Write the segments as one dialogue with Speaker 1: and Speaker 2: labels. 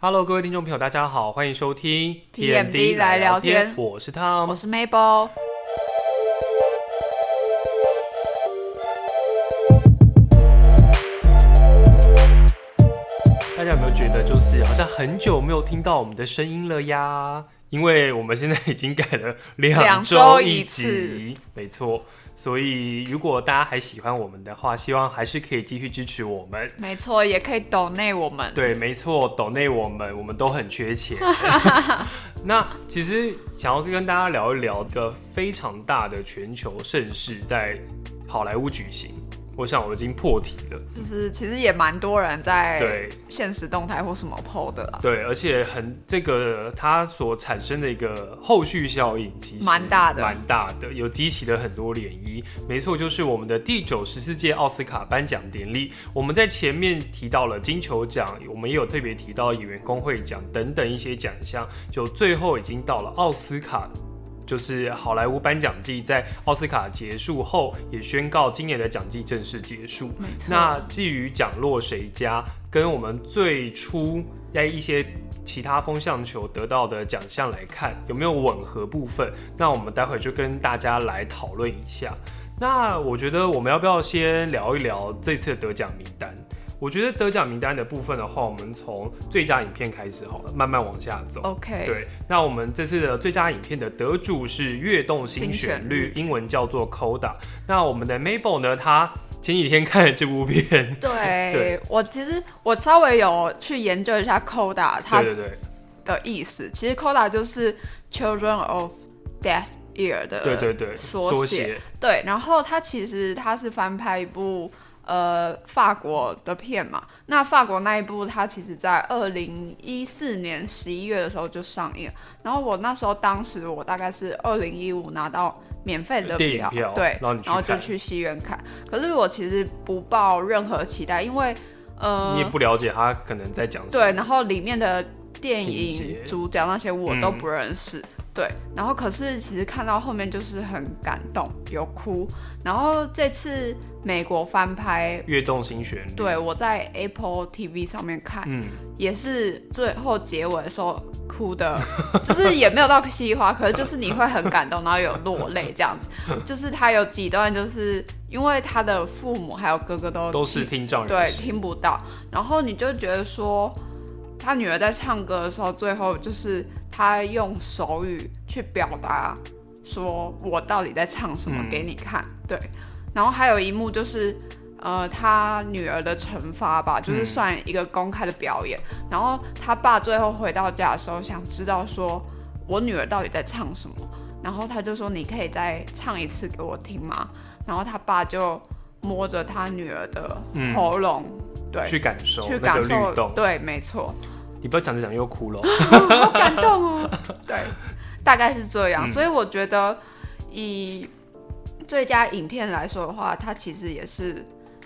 Speaker 1: Hello，各位听众朋友，大家好，欢迎收听
Speaker 2: TMD 来聊天
Speaker 1: 我是 Tom，
Speaker 2: 我是 Mabel。
Speaker 1: 大家有没有觉得，就是好像很久没有听到我们的声音了呀？因为我们现在已经改了两周一集，没错。所以如果大家还喜欢我们的话，希望还是可以继续支持我们。
Speaker 2: 没错，也可以抖内我们。
Speaker 1: 对，没错，抖内我们，我们都很缺钱。那其实想要跟大家聊一聊，个非常大的全球盛事在好莱坞举行。我想我已经破题了，
Speaker 2: 就是其实也蛮多人在对现实动态或什么 PO 的啦。
Speaker 1: 对，而且很这个它所产生的一个后续效应其实
Speaker 2: 蛮大的，
Speaker 1: 蛮大的，有激起了很多涟漪。没错，就是我们的第九十四届奥斯卡颁奖典礼。我们在前面提到了金球奖，我们也有特别提到演员工会奖等等一些奖项，就最后已经到了奥斯卡。就是好莱坞颁奖季在奥斯卡结束后，也宣告今年的奖季正式结束。那至于奖落谁家，跟我们最初在一些其他风向球得到的奖项来看，有没有吻合部分？那我们待会就跟大家来讨论一下。那我觉得我们要不要先聊一聊这次的得奖名单？我觉得得奖名单的部分的话，我们从最佳影片开始好了，慢慢往下走。
Speaker 2: OK。
Speaker 1: 对，那我们这次的最佳影片的得主是《跃动新旋律》，英文叫做 Coda。那我们的 Mabel 呢？他前几天看了这部片。
Speaker 2: 对，我其实我稍微有去研究一下 Coda，它的意思。其实 Coda 就是 Children of Death》。ear 的
Speaker 1: 对对对
Speaker 2: 缩写。对，然后它其实它是翻拍一部。呃，法国的片嘛，那法国那一部，它其实在二零一四年十一月的时候就上映。然后我那时候，当时我大概是二零一五拿到免费的票，对，然后就去戏院看。可是我其实不抱任何期待，因为呃，
Speaker 1: 你也不了解他可能在讲什
Speaker 2: 么。对，然后里面的电影主角那些我都不认识。对，然后可是其实看到后面就是很感动，有哭。然后这次美国翻拍《
Speaker 1: 跃动新旋律》，
Speaker 2: 对我在 Apple TV 上面看，嗯，也是最后结尾的时候哭的，就是也没有到稀花，可是就是你会很感动，然后有落泪这样子。就是他有几段，就是因为他的父母还有哥哥都
Speaker 1: 都是听障人
Speaker 2: 对，听不到，然后你就觉得说，他女儿在唱歌的时候，最后就是。他用手语去表达，说我到底在唱什么给你看。对，然后还有一幕就是，呃，他女儿的惩罚吧，就是算一个公开的表演。然后他爸最后回到家的时候，想知道说我女儿到底在唱什么。然后他就说：“你可以再唱一次给我听吗？”然后他爸就摸着他女儿的喉咙，对，
Speaker 1: 去感受，
Speaker 2: 去感受，对，没错。
Speaker 1: 你不要讲着讲又哭了，
Speaker 2: 好感动哦。对，大概是这样。所以我觉得，以最佳影片来说的话，它其实也是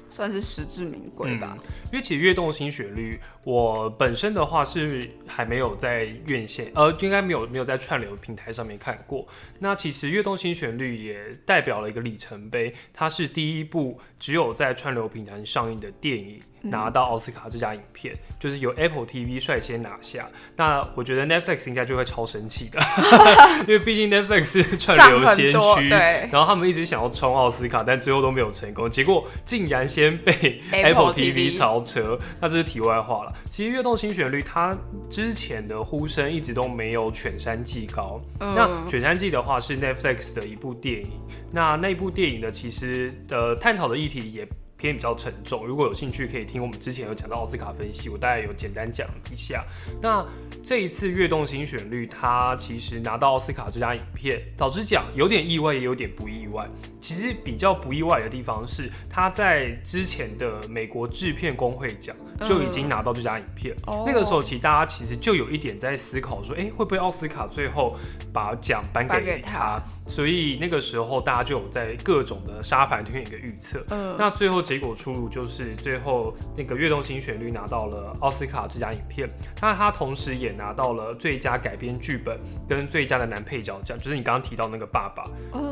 Speaker 2: 算是实至名归吧。
Speaker 1: 因为其实《跃动新旋律》，我本身的话是还没有在院线，呃，应该没有没有在串流平台上面看过。那其实《跃动新旋律》也代表了一个里程碑，它是第一部只有在串流平台上映的电影。拿到奥斯卡最佳影片，就是由 Apple TV 率先拿下。那我觉得 Netflix 应该就会超生气的，因为毕竟 Netflix 是串流先驱，然后他们一直想要冲奥斯卡，但最后都没有成功，结果竟然先被 Apple TV 超车。那这是题外话了。其实《跃动新旋律》它之前的呼声一直都没有《犬山记》高。那《犬山记》的话是 Netflix 的一部电影，那那部电影的其实的探讨的议题也。偏比较沉重，如果有兴趣可以听我们之前有讲到奥斯卡分析，我大概有简单讲一下。那这一次《跃动新旋律》它其实拿到奥斯卡最佳影片，导致讲有点意外，也有点不意外。其实比较不意外的地方是，他在之前的美国制片工会奖就已经拿到最佳影片。那个时候其实大家其实就有一点在思考说，哎，会不会奥斯卡最后把奖颁给他？所以那个时候，大家就有在各种的沙盘推演一个预测。嗯，那最后结果出炉，就是最后那个《跃动新旋律》拿到了奥斯卡最佳影片，那他同时也拿到了最佳改编剧本跟最佳的男配角奖，就是你刚刚提到那个爸爸。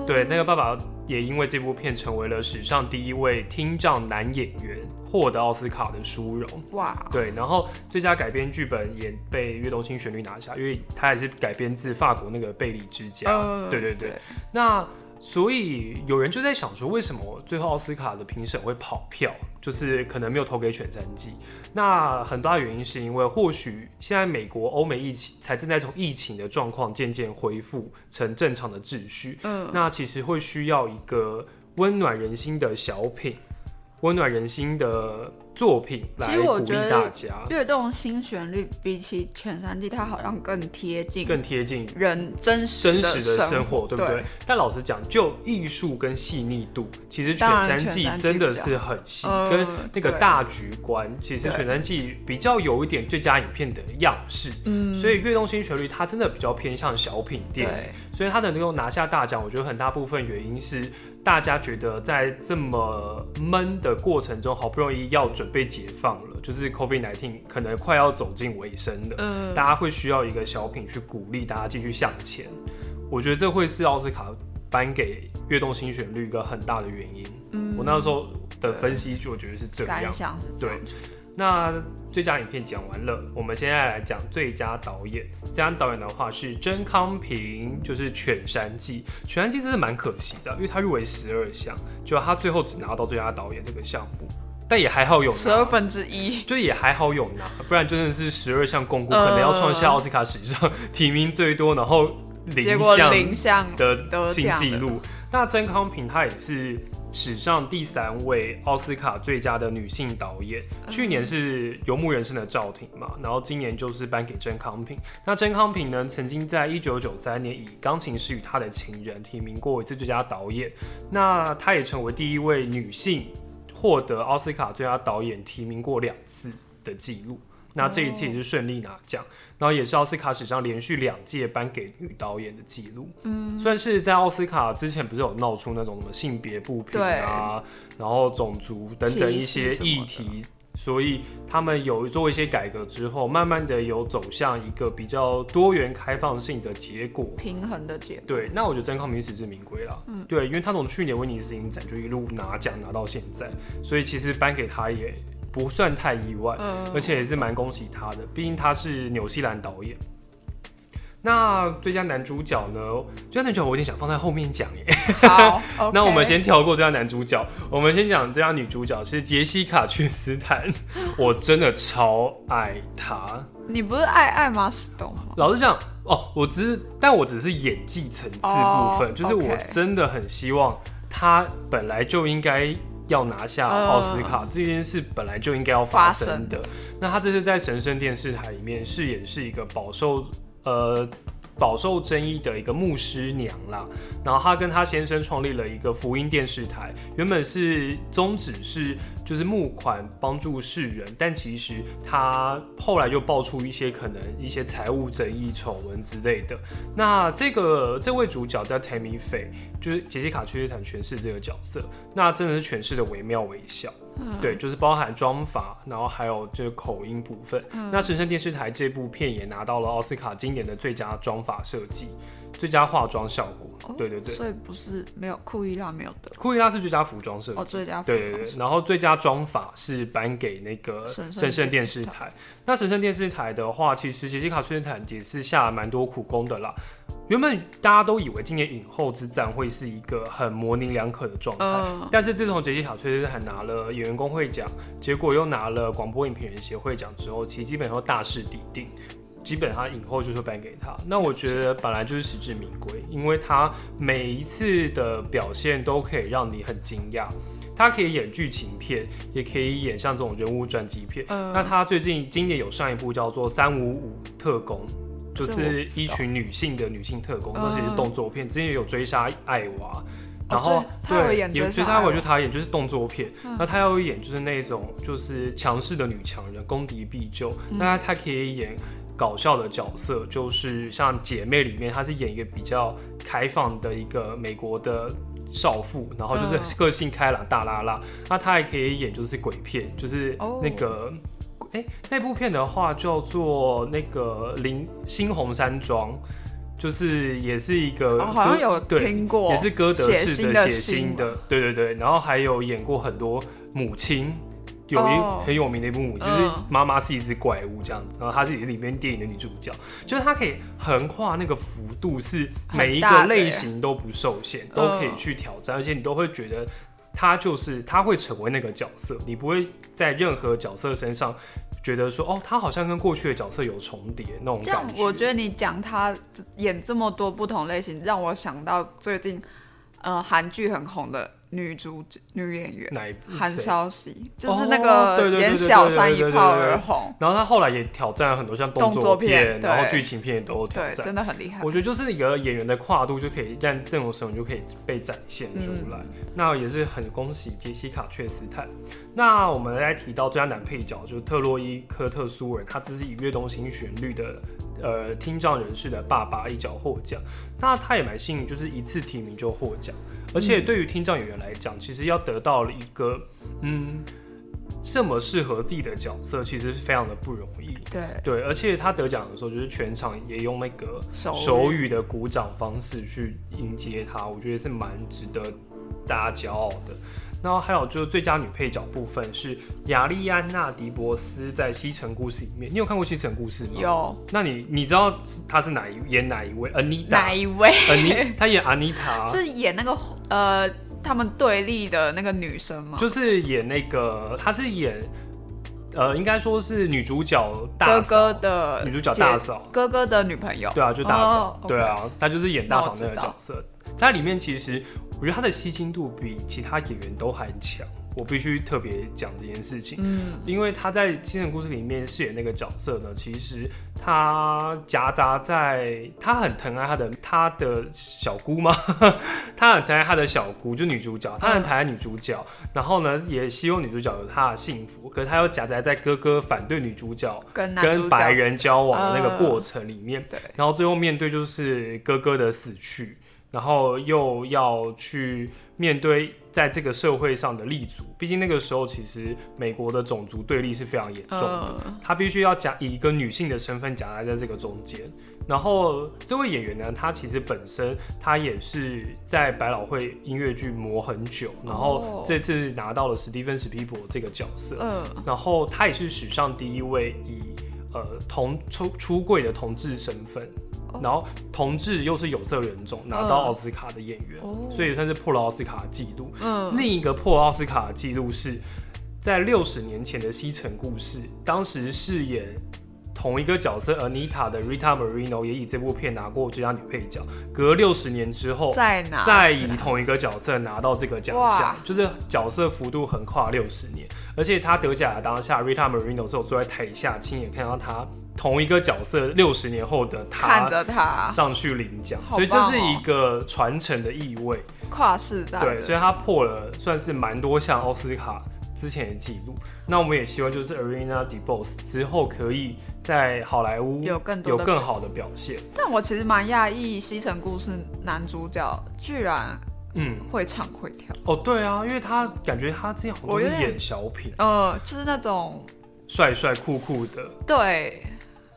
Speaker 1: 对，那个爸爸也因为这部片成为了史上第一位听障男演员获得奥斯卡的殊荣。
Speaker 2: 哇，
Speaker 1: 对，然后最佳改编剧本也被《悦动新旋律》拿下，因为它也是改编自法国那个贝利之家。
Speaker 2: 呃
Speaker 1: 对对对，那所以有人就在想说，为什么最后奥斯卡的评审会跑票，就是可能没有投给《犬山记》？那很大的原因是因为，或许现在美国、欧美疫情才正在从疫情的状况渐渐恢复成正常的秩序。
Speaker 2: 嗯，
Speaker 1: 那其实会需要一个温暖人心的小品，温暖人心的作品
Speaker 2: 其
Speaker 1: 来鼓励大家，
Speaker 2: 跃动新旋律比起全三季，它好像更贴近
Speaker 1: 更贴近
Speaker 2: 人真实
Speaker 1: 真实的
Speaker 2: 生
Speaker 1: 生活，对不对？但老实讲，就艺术跟细腻度，其实《犬
Speaker 2: 当然
Speaker 1: 山记
Speaker 2: 犬山》记
Speaker 1: 真的是很细，
Speaker 2: 呃
Speaker 1: 跟那个大局观，其实《全三季》比较有一点最佳影片的样式。
Speaker 2: 嗯，
Speaker 1: 所以《跃动新旋律》它真的比较偏向小品电影，所以它能够拿下大奖，我觉得很大部分原因是大家觉得在这么闷的过程中，好不容易要准备解放了，就是 COVID 1 9可能快要走进尾声了，
Speaker 2: 嗯，
Speaker 1: 大家会需要一个小品去鼓励大家继续向前。我觉得这会是奥斯卡颁给《跃动新旋律》一个很大的原因。
Speaker 2: 嗯
Speaker 1: 我那时候的分析，就我觉得是这样
Speaker 2: 感。想是这样
Speaker 1: 对，那最佳影片讲完了，我们现在来讲最佳导演。最佳导演的话是甄康平，就是《犬山记》。《犬山记》真是蛮可惜的，因为他入围十二项，就他最后只拿到最佳导演这个项目，但也还好有
Speaker 2: 十二
Speaker 1: 拿。
Speaker 2: 分之一，
Speaker 1: 就也还好有拿，不然真的是十二项共估，
Speaker 2: 呃
Speaker 1: 可能要创下奥斯卡史上提名最多，然后零项
Speaker 2: 零项
Speaker 1: 的新纪录。那曾康平她也是史上第三位奥斯卡最佳的女性导演，去年是《游牧人生》的赵婷嘛，然后今年就是颁给曾康平。那曾康平呢，曾经在一九九三年以《钢琴师与他的情人》提名过一次最佳导演，那她也成为第一位女性获得奥斯卡最佳导演提名过两次的记录。那这一次也是顺利拿奖，然后也是奥斯卡史上连续两届颁给女导演的记录。嗯，算是在奥斯卡之前不是有闹出那种什么性别不平啊，然后种族等等一些议题，所以他们有做一些改革之后，慢慢的有走向一个比较多元开放性的结果。
Speaker 2: 平衡的结果。
Speaker 1: 对，那我觉得真康明实至名归了。嗯，对，因为他从去年威尼斯影展就一路拿奖拿到现在，所以其实颁给他也不算太意外，
Speaker 2: 嗯，
Speaker 1: 而且也是蛮恭喜他的，毕竟他是纽西兰导演。那最佳男主角呢？最佳男主角我有点想放在后面讲耶。
Speaker 2: 好
Speaker 1: 那我们先跳过最佳男主角，我们先讲最佳女主角是杰西卡·屈斯坦。我真的超爱她。
Speaker 2: 你不是爱爱马仕东吗？
Speaker 1: 老实讲，哦，我只是，但我只是演技层次部分
Speaker 2: 哦
Speaker 1: 就是我真的很希望她本来就应该要拿下奥斯卡、这件事，本来就应该要发生的。
Speaker 2: 生
Speaker 1: 那他这是在神圣电视台里面饰演是一个饱受呃。饱受争议的一个牧师娘啦，然后她跟她先生创立了一个福音电视台，原本是宗旨是就是募款帮助世人，但其实她后来就爆出一些可能一些财务争议、丑闻之类的。那这个这位主角叫 Tammy Faye，就是杰西卡·屈斯坦诠释这个角色，那真的是诠释的惟妙惟肖。对，就是包含妆法，然后还有就是口音部分。那神圣电视台这部片也拿到了奥斯卡今年的最佳妆法设计、最佳化妆效果。
Speaker 2: 哦
Speaker 1: 对对对，
Speaker 2: 所以不是没有库伊拉没有的
Speaker 1: 库伊拉是最佳服装设计。
Speaker 2: 哦，最佳
Speaker 1: 对对对，然后最佳妆法是颁给那个
Speaker 2: 神圣
Speaker 1: 电
Speaker 2: 电视
Speaker 1: 视台。那神圣电视台的话，其实杰西卡·崔斯坦也是下了蛮多苦功的啦。原本大家都以为今年影后之战会是一个很模棱两可的状态，
Speaker 2: 嗯
Speaker 1: 但是自从杰西卡·崔斯坦拿了演员工会奖，结果又拿了广播影评人协会奖之后，其实基本上都大势已定。基本上影后就是颁给他，那我觉得本来就是实至名归，因为他每一次的表现都可以让你很惊讶。他可以演剧情片，也可以演像这种人物传记片。
Speaker 2: 嗯
Speaker 1: 那他最近今年有上一部叫做《三五五特工》，就是一群女性的女性特工，
Speaker 2: 嗯
Speaker 1: 那是动作片。之前也有追杀艾娃，然后、
Speaker 2: 追他有追杀
Speaker 1: 追杀艾娃就他演，就是动作片。
Speaker 2: 嗯
Speaker 1: 那他要演就是那种就是强势的女强人，攻敌必救。
Speaker 2: 嗯
Speaker 1: 那他可以演搞笑的角色，就是像姐妹里面，她是演一个比较开放的一个美国的少妇，然后就是
Speaker 2: 嗯
Speaker 1: 个性开朗大拉拉。那她还可以演就是鬼片，就是
Speaker 2: 哦
Speaker 1: 那个。哎、那部片的话叫做那个《林新红山庄》，就是也是一个
Speaker 2: 哦，好像有
Speaker 1: 对
Speaker 2: 听过，
Speaker 1: 也是歌德式
Speaker 2: 的
Speaker 1: 血腥的，对对对，然后还有演过很多母亲，有一
Speaker 2: 哦
Speaker 1: 很有名的一部母，就是
Speaker 2: 嗯
Speaker 1: 妈妈是一只怪物这样子，然后她是里面电影的女主角，就是她可以横跨那个幅度，是每一个类型都不受限，都可以去挑战，而且你都会觉得。她就是她会成为那个角色，你不会在任何角色身上觉得说哦，她好像跟过去的角色有重叠那种
Speaker 2: 这样
Speaker 1: 感觉。
Speaker 2: 我觉得你讲他演这么多不同类型，让我想到最近呃韩剧很红的女主女演员韩
Speaker 1: 谁
Speaker 2: 韶熙，就是
Speaker 1: 哦
Speaker 2: 那个演小三一炮而红，
Speaker 1: 然后她后来也挑战了很多像动
Speaker 2: 动作
Speaker 1: 片，
Speaker 2: 片
Speaker 1: 然后剧情片也都有挑
Speaker 2: 对，
Speaker 1: 战。
Speaker 2: 真的很厉害
Speaker 1: 我。觉得就是一个演员的跨度就可以让这种时候就可以被展现出来，那也是很恭喜杰西卡·确斯坦。那我们来提到最佳男配角，就是特洛伊·科特苏尔，他只是以《跃动新旋律》的呃听障人士的爸爸一角获奖。那他也蛮幸运，就是一次提名就获奖，而且对于听障演员来讲，其实要得到了一个嗯这么适合自己的角色，其实是非常的不容易。
Speaker 2: 对，
Speaker 1: 对，而且他得奖的时候，就是全场也用那个
Speaker 2: 手
Speaker 1: 手语的鼓掌方式去迎接他，我觉得是蛮值得大家骄傲的。然后还有就是最佳女配角部分是亚丽安娜·迪博斯在《西城故事》里面，你有看过《西城故事》吗？。
Speaker 2: 有
Speaker 1: 那你你知道她是哪一演哪一位？Anita，
Speaker 2: 哪一位
Speaker 1: ？Ani，她演 Anita，
Speaker 2: 是演那个呃他们对立的那个女生吗？
Speaker 1: 就是演那个，她是演呃，应该说是女主角大
Speaker 2: 哥
Speaker 1: 嫂
Speaker 2: 哥的
Speaker 1: 女主角大嫂。
Speaker 2: 哥哥的女朋友。
Speaker 1: 对啊，就大嫂，对啊，她就是演大嫂那个角色。在里面其实我觉得他的吸睛度比其他演员都还强，我必须特别讲这件事情。
Speaker 2: 嗯，
Speaker 1: 因为他在《精神故事》里面饰演那个角色呢，其实他夹杂在他很疼爱他的他的小姑吗？他很疼爱他的小姑，就女主角，他很疼爱女主角，然后呢，也希望女主角有她的幸福，可是他又夹杂在哥哥反对女主角
Speaker 2: 跟男
Speaker 1: 跟白人交往的那个
Speaker 2: 呃
Speaker 1: 过程里面，
Speaker 2: 对
Speaker 1: 然后最后面对就是哥哥的死去，然后又要去面对在这个社会上的立足。毕竟那个时候其实美国的种族对立是非常严重的，
Speaker 2: 嗯
Speaker 1: 她必须要夹以一个女性的身份夹杂在这个中间。然后这位演员呢，她其实本身她也是在百老汇音乐剧磨很久，然后
Speaker 2: 哦
Speaker 1: 这次拿到了史蒂芬史皮伯这个角色。
Speaker 2: 嗯，
Speaker 1: 然后他也是史上第一位以呃同出出柜的同志身份，
Speaker 2: 哦
Speaker 1: 然后同志又是有色人种拿到
Speaker 2: 嗯
Speaker 1: 奥斯卡的演员，
Speaker 2: 哦
Speaker 1: 所以算是破了奥斯卡的记录。
Speaker 2: 嗯，
Speaker 1: 另一个破奥斯卡的记录是在六十年前的《西城故事》，当时饰演。同一个角色 Anita 的 Rita Moreno 也以这部片拿过最佳女配角。隔六十年之后，
Speaker 2: 再拿？
Speaker 1: 再以同一个角色拿到这个奖项，就是角色幅度横跨六十年，而且她得奖的当下，Rita Moreno 是我坐在台下亲眼看到他同一个角色六十年后的
Speaker 2: 看
Speaker 1: 他
Speaker 2: 着他
Speaker 1: 上去领奖，所以这是一个传承的意味。
Speaker 2: 跨世代，
Speaker 1: 对，所以她破了算是蛮多项奥斯卡之前的记录。那我们也希望就是 Arena DeBose 之后可以在好莱坞
Speaker 2: 有更多
Speaker 1: 有更好的表现。
Speaker 2: 但我其实蛮讶异，《西城故事》男主角居然
Speaker 1: 嗯，
Speaker 2: 会唱会跳，
Speaker 1: 哦，对啊，因为他感觉他之前好像都是
Speaker 2: 我有点
Speaker 1: 演小品。
Speaker 2: 呃，就是那种
Speaker 1: 帅帅酷酷的，
Speaker 2: 对，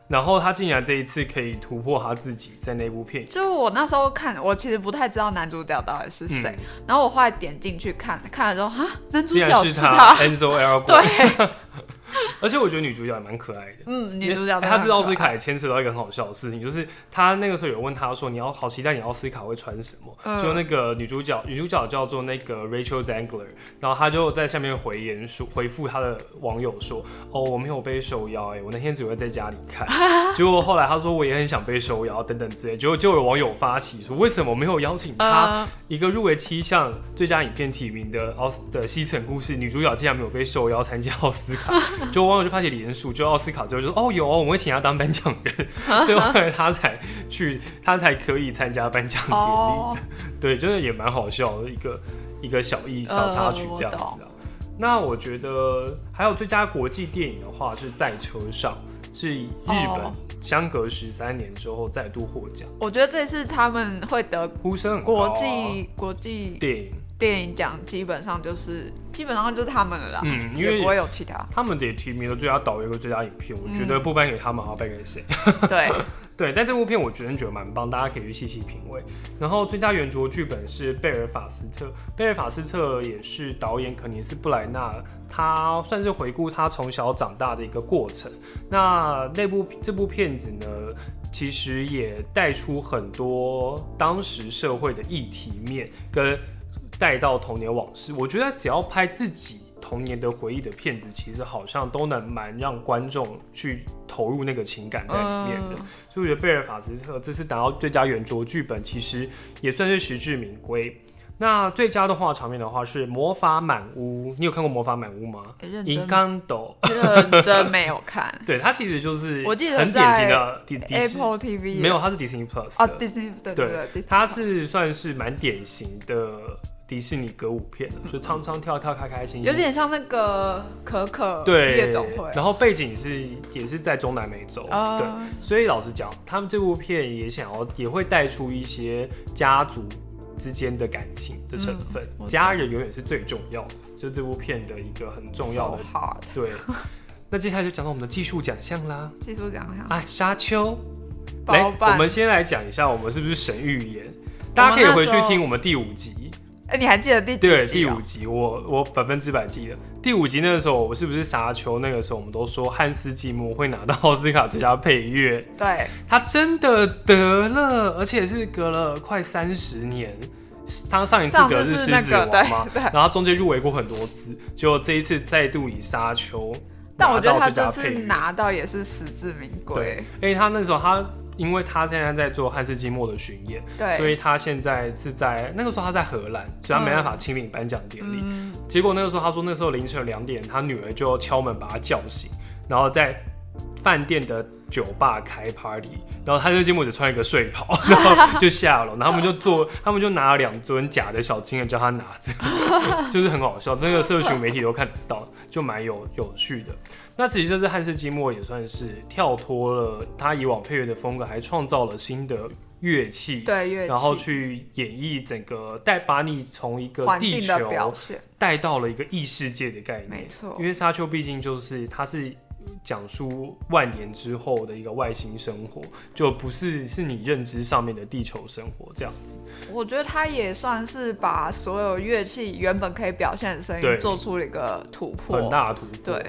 Speaker 1: 然后他竟然这一次可以突破他自己在那部片，
Speaker 2: 就我那时候看，我其实不太知道男主角到底是谁，
Speaker 1: 嗯。
Speaker 2: 然后我后来点进去看，看了之后，哈，男主角
Speaker 1: 是他
Speaker 2: 他
Speaker 1: ，Enzo Elgort，
Speaker 2: 对，
Speaker 1: 而且我觉得女主角也蛮可爱的。
Speaker 2: 嗯，女主角
Speaker 1: 哎他知道奥斯卡也牵扯到一个很好笑的事情，就是她那个时候有问她说：“你要好期待你奥斯卡会穿什么？”
Speaker 2: 嗯
Speaker 1: 就那个女主角，女主角叫做那个 Rachel Zegler，然后她就在下面回言说，回复她的网友说：“哦，我没有被受邀，哎，我那天只会在家里看。”结果后来她说我也很想被受邀等等之类，结果就有网友发起说：“为什么没有邀请他？”
Speaker 2: 呃，
Speaker 1: 一个入围七项最佳影片提名的奥斯的西城故事女主角竟然没有被受邀参加奥斯卡，就网友就发起联署，就奥斯卡之后就说哦有哦，我们会请他当颁奖人，最后后来他才去，他才可以参加颁奖典礼，
Speaker 2: 哦，
Speaker 1: 对，真的也蛮好笑的一个一个小意小插曲这样子
Speaker 2: 呃
Speaker 1: 啊。那我觉得还有最佳国际电影的话是在车上，是以日本
Speaker 2: 哦。
Speaker 1: 相隔十三年之后再度获奖，
Speaker 2: 我觉得这次他们会得
Speaker 1: 呼声很高啊。
Speaker 2: 国际国际
Speaker 1: 电影。
Speaker 2: 电影奖，基本上就是基本上就是他们了啦，
Speaker 1: 嗯，因为
Speaker 2: 也不会有其他。
Speaker 1: 他们也提名了最佳导演和最佳影片，我觉得不颁给他们，好颁给谁？
Speaker 2: 对，
Speaker 1: 对，但这部片我觉得觉得蛮棒，大家可以去细细品味。然后最佳原著剧本是贝尔法斯特，贝尔法斯特也是导演肯尼斯布莱纳，他算是回顾他从小长大的一个过程。那那部这部片子呢，其实也带出很多当时社会的议题面，跟带到童年往事。我觉得只要拍自己。童年的回忆的片子，其实好像都能蛮让观众去投入那个情感在里面的。所以我觉得贝尔法斯特这次拿到最佳原著剧本，其实也算是实至名归。那最佳的话场面的话是《魔法满屋》，你有看过《魔法满屋》吗？银刚斗
Speaker 2: 认真没有看。
Speaker 1: 对，它其实就是
Speaker 2: 我记得
Speaker 1: 很典型的
Speaker 2: Apple TV
Speaker 1: 没有，它是 Disney Plus
Speaker 2: 哦，Disney 对对对，
Speaker 1: 它是算是蛮典型的。迪士尼歌舞片就唱唱跳跳开开心心，
Speaker 2: 有点像那个可可
Speaker 1: 对
Speaker 2: 夜总会。
Speaker 1: 然后背景是也是在中南美洲，对。所以老实讲，他们这部片也想要也会带出一些家族之间的感情的成分，家人永远是最重要的，就这部片的一个很重要的。对。那接下来就讲到我们的技术奖项啦。
Speaker 2: 技术奖项，
Speaker 1: 哎，沙丘。来，我们先来讲一下，我们是不是神预言？大家可以回去听我们第五集。
Speaker 2: 哎，你还记得第几集？
Speaker 1: 对，第五集，我我百分之百记得。第五集那个时候，我是不是沙丘？那个时候我们都说汉斯季默会拿到奥斯卡最佳配乐。
Speaker 2: 对，
Speaker 1: 他真的得了，而且是隔了快三十年。他上一次得是狮子王嘛？
Speaker 2: 对。
Speaker 1: 然后中间入围过很多次，就这一次再度以沙丘
Speaker 2: 但我觉得他这次拿到也是实至名归。
Speaker 1: 对，他那时候他。因为他现在在做汉斯季默的巡演，
Speaker 2: 对，
Speaker 1: 所以他现在是在那个时候他在荷兰，所以他没办法亲临颁奖典礼。结果那个时候他说，那时候凌晨两点，他女儿就敲门把他叫醒，然后在饭店的酒吧开 party，然后汉斯季默只穿一个睡袍，然后就下楼，然后他们就做，他们就拿了两尊假的小金人叫他拿着，就是很好笑，这个社群媒体都看得到，就蛮有有趣的。那其实这次汉斯季默也算是跳脱了他以往配乐的风格，还创造了新的乐器，
Speaker 2: 对乐器，
Speaker 1: 然后去演绎整个带把你从一个地球带到了一个异世界的概念，
Speaker 2: 没错。
Speaker 1: 因为沙丘毕竟就是它是讲述万年之后的一个外星生活，就不是是你认知上面的地球生活这样子。
Speaker 2: 我觉得他也算是把所有乐器原本可以表现的声音做出了一个突破，
Speaker 1: 很大的突破，
Speaker 2: 对。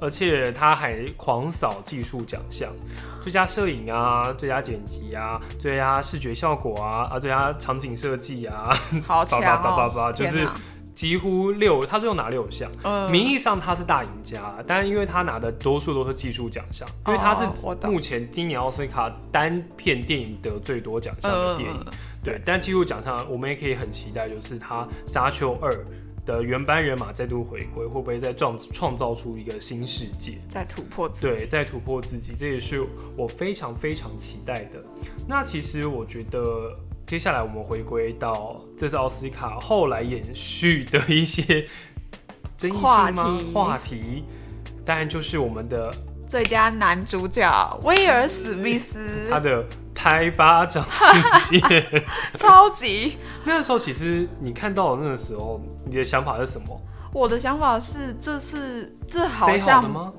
Speaker 1: 而且他还狂扫技术奖项，最佳摄影啊，最佳剪辑啊，最佳视觉效果啊，啊，最佳场景设计啊，
Speaker 2: 好强
Speaker 1: 哦！就是几乎六，他最后拿六项。名义上他是大赢家，但因为他拿的多数都是技术奖项，因为他是目前今年奥斯卡单片电影得最多奖项的电影。对，但技术奖项我们也可以很期待，就是他《沙丘二》。的原班人马再度回归，会不会再创创造出一个新世界？
Speaker 2: 再突破自
Speaker 1: 己？对，再突破自己，这也是我非常非常期待的。那其实我觉得，接下来我们回归到这次奥斯卡后来延续的一些争议性吗？话题，当然就是我们的。
Speaker 2: 最佳男主角威尔史密斯，
Speaker 1: 他的拍巴掌事件
Speaker 2: 超级。
Speaker 1: 那个时候，其实你看到的那个时候，你的想法是什么？
Speaker 2: 我的想法是，这是这好像
Speaker 1: 吗？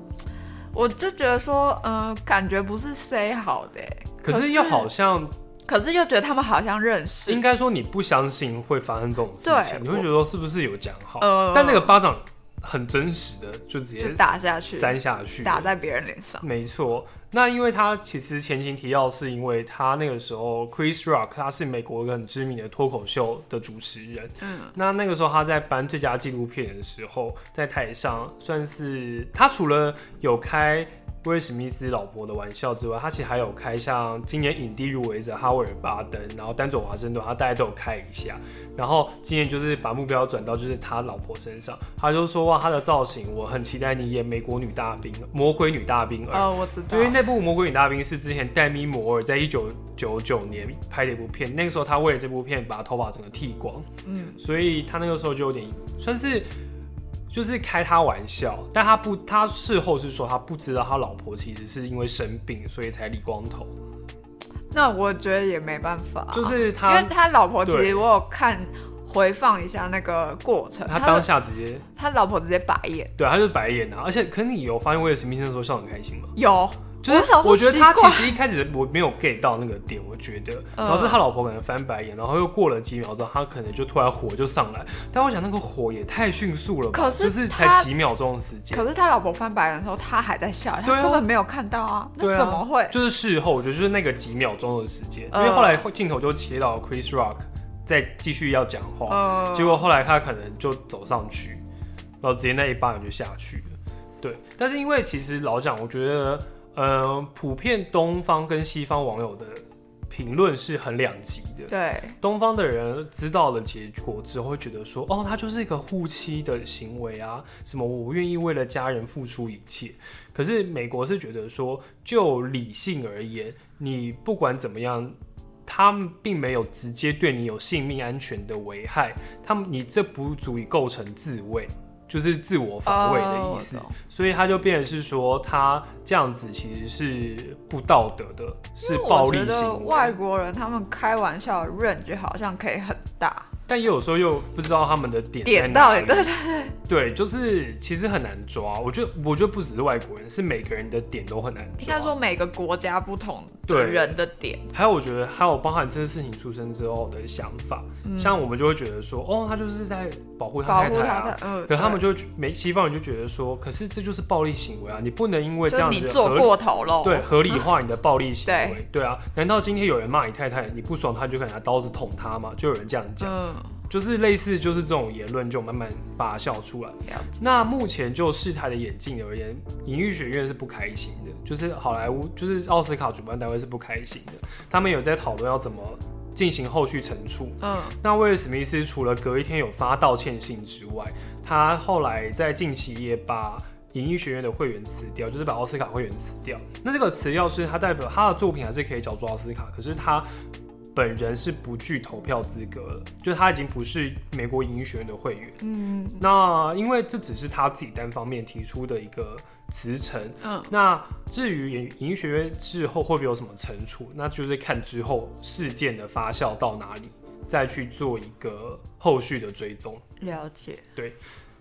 Speaker 2: 我就觉得说，嗯，感觉不是 say 好的，
Speaker 1: 可是又好像，
Speaker 2: 可是又觉得他们好像认识。
Speaker 1: 应该说，你不相信会发生这种事情，你会觉得说是不是有讲好？但那个巴掌。很真实的，就直接
Speaker 2: 打下去，
Speaker 1: 扇下去，
Speaker 2: 打在别人脸上。
Speaker 1: 没错，那因为他其实前情提要，是因为他那个时候 Chris Rock 他是美国一个很知名的脱口秀的主持人。嗯，那那个时候他在颁最佳纪录片的时候，在台上算是他除了有开。威尔史密斯老婆的玩笑之外，他其实还有开像今年影帝入围者哈维尔巴登，然后丹佐华盛顿，他大家都有开一下。然后今年就是把目标转到就是他老婆身上，他就说哇，他的造型我很期待你演美国女大兵，魔鬼女大兵。
Speaker 2: 哦，我知道，
Speaker 1: 因为那部魔鬼女大兵是之前戴咪摩尔在一九九九年拍的一部片，那个时候他为了这部片把头发整个剃光，嗯，所以他那个时候就有点算是。就是开他玩笑，但他不，他事后是说他不知道他老婆其实是因为生病，所以才理光头。
Speaker 2: 那我觉得也没办法，
Speaker 1: 就是他，
Speaker 2: 因为他老婆其实我有看回放一下那个过程，
Speaker 1: 他当下直接
Speaker 2: 他老婆直接白眼，
Speaker 1: 对，他就是白眼啊，而且可是你有发现威尔史密斯那时候笑得很开心吗？
Speaker 2: 有，
Speaker 1: 就是
Speaker 2: 我
Speaker 1: 觉得他其实一开始我没有 get 到那个点，我觉得，
Speaker 2: 嗯。
Speaker 1: 然后是他老婆可能翻白眼，然后又过了几秒之后，他可能就突然火就上来，但我想那个火也太迅速了吧，
Speaker 2: 可是
Speaker 1: 就是才
Speaker 2: 他
Speaker 1: 几秒钟的时间，
Speaker 2: 可是他老婆翻白眼的时候，他还在笑，他根本没有看到啊，那怎么会？
Speaker 1: 就是事后，我觉得就是那个几秒钟的时间，因
Speaker 2: 嗯
Speaker 1: 为后来镜头就切到 Chris Rock 再继续要讲话，
Speaker 2: 呃，
Speaker 1: 结果后来他可能就走上去，然后直接那一巴掌就下去了。对，但是因为其实老讲，我觉得呃，普遍东方跟西方网友的评论是很两极的。
Speaker 2: 对，
Speaker 1: 东方的人知道了结果之后，会觉得说，哦，他就是一个护妻的行为啊，什么我愿意为了家人付出一切。可是美国是觉得说，就理性而言，你不管怎么样，他们并没有直接对你有性命安全的危害，他们你这不足以构成自卫。就是自我防卫的意思，所以他就变成是说，他这样子其实是不道德的，是暴力行为。
Speaker 2: 外国人他们开玩笑的 range 好像可以很大，
Speaker 1: 但也有时候又不知道他们的点在
Speaker 2: 点到底对对
Speaker 1: 对，就是其实很难抓。我觉得，我觉得不只是外国人，是每个人的点都很难抓。
Speaker 2: 应该说每个国家不同的
Speaker 1: 对
Speaker 2: 人的点，
Speaker 1: 还有我觉得还有包含这件事情出生之后的想法，像我们就会觉得说，哦，他就是在保护他太太
Speaker 2: 的，嗯，
Speaker 1: 可他们就没西方人就觉得说，可是这就是暴力行为啊，你不能因为这样
Speaker 2: 子你做过头了，
Speaker 1: 对合理化你的暴力行为
Speaker 2: 对。
Speaker 1: 对啊，难道今天有人骂你太太，你不爽，他就可以拿刀子捅他吗？就有人这样讲。
Speaker 2: 嗯，
Speaker 1: 就是类似就是这种言论就慢慢发酵出来。那目前就事态的演进而言，影艺学院是不开心的，就是好莱坞，就是奥斯卡主办单位是不开心的，他们有在讨论要怎么进行后续惩处。
Speaker 2: 嗯，
Speaker 1: 那威尔史密斯除了隔一天有发道歉信之外，他后来在近期也把影艺学院的会员辞掉，就是把奥斯卡会员辞掉。那这个辞掉是他代表他的作品还是可以角逐奥斯卡，可是他本人是不具投票资格了，就是他已经不是美国影艺学院的会员。嗯，那因为这只是他自己单方面提出的一个辞呈。
Speaker 2: 嗯，
Speaker 1: 那至于影影艺学院之后会不会有什么惩处，那就是看之后事件的发酵到哪里，再去做一个后续的追踪。
Speaker 2: 了解，对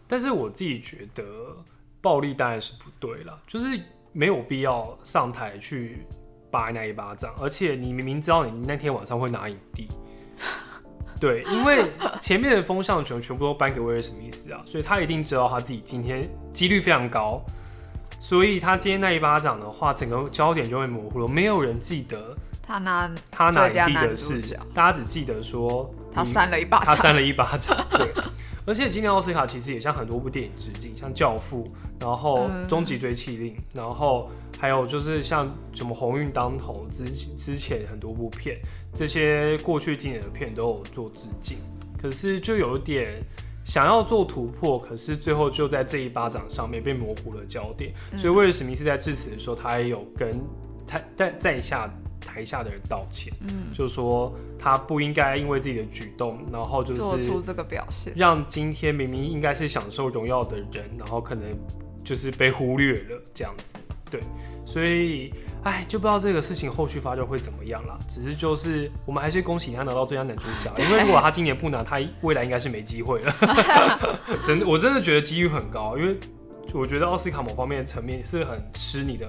Speaker 1: 但是我自己觉得暴力当然是不对了，就是没有必要上台去扒那一巴掌，而且你明明知道你那天晚上会拿影帝。对，因为前面的风向球全部都颁给威尔史密斯啊，所以他一定知道他自己今天几率非常高，所以他今天那一巴掌的话，整个焦点就会模糊了，没有人记得
Speaker 2: 他拿
Speaker 1: 他拿影帝的事，大家只记得说
Speaker 2: 他扇了一巴掌，
Speaker 1: 他扇了一巴掌，对。而且今年奥斯卡其实也向很多部电影致敬，像《教父》，然后
Speaker 2: 嗯《
Speaker 1: 终极追缉令》，然后还有就是像什么《鸿运当头》之之前很多部片，这些过去经典的片都有做致敬。可是就有点想要做突破，可是最后就在这一巴掌上面被模糊了焦点。所以威尔史密斯在致辞的时候，他也有跟在在在下台下的人道歉，嗯，就是说他不应该因为自己的举动，然后就是
Speaker 2: 做出这个表现，
Speaker 1: 让今天明明应该是享受荣耀的人，然后可能就是被忽略了这样子。对，所以哎，就不知道这个事情后续发酵会怎么样啦。只是就是我们还是恭喜他拿到最佳男主角，因为如果他今年不拿，他未来应该是没机会了。真的，我真的觉得机遇很高，因为我觉得奥斯卡某方面的层面是很吃你的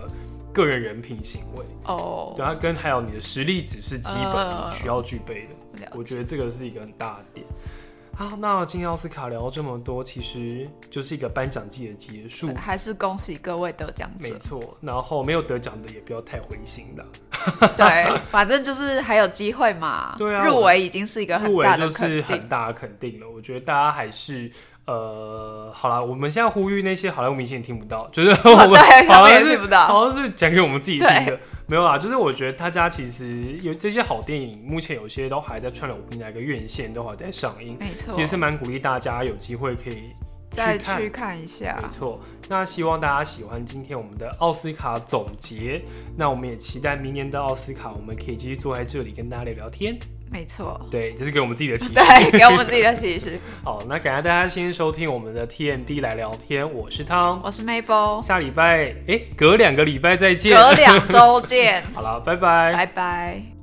Speaker 1: 个人人品行为，
Speaker 2: 哦，
Speaker 1: 对，它跟还有你的实力只是基本需要具备的。
Speaker 2: 了
Speaker 1: 我觉得这个是一个很大的点。好，那今天奥斯卡聊这么多，其实就是一个颁奖季的结束
Speaker 2: 对，还是恭喜各位得奖者，
Speaker 1: 没错。然后没有得奖的也不要太灰心的，
Speaker 2: 对，反正就是还有机会嘛，
Speaker 1: 对啊
Speaker 2: 入围已经是一个很大的肯
Speaker 1: 就是很
Speaker 2: 定，
Speaker 1: 大的肯定了。我觉得大家还是。呃，好啦，我们现在呼吁那些好莱坞明星也听不到，就是 我们好像是
Speaker 2: 听不到
Speaker 1: 好像是讲给我们自己听的
Speaker 2: 对，
Speaker 1: 没有啦。就是我觉得大家其实有这些好电影，目前有些都还在串流平台跟院线都还在上映，
Speaker 2: 没错，
Speaker 1: 其实是蛮鼓励大家有机会可以
Speaker 2: 再
Speaker 1: 去看
Speaker 2: 去看一下
Speaker 1: 没，错，那希望大家喜欢今天我们的奥斯卡总结。那我们也期待明年的奥斯卡，我们可以继续坐在这里跟大家聊聊天。
Speaker 2: 没错，
Speaker 1: 对，这是给我们自己的期许。
Speaker 2: 对，给我们自己的启示。
Speaker 1: 好，那感谢大家今天收听我们的 TMD 来聊天，我是汤。
Speaker 2: 我是 Mabel，
Speaker 1: 下礼拜，哎、隔两个礼拜再见。
Speaker 2: 隔两周见，
Speaker 1: 好了，拜拜。
Speaker 2: 拜拜。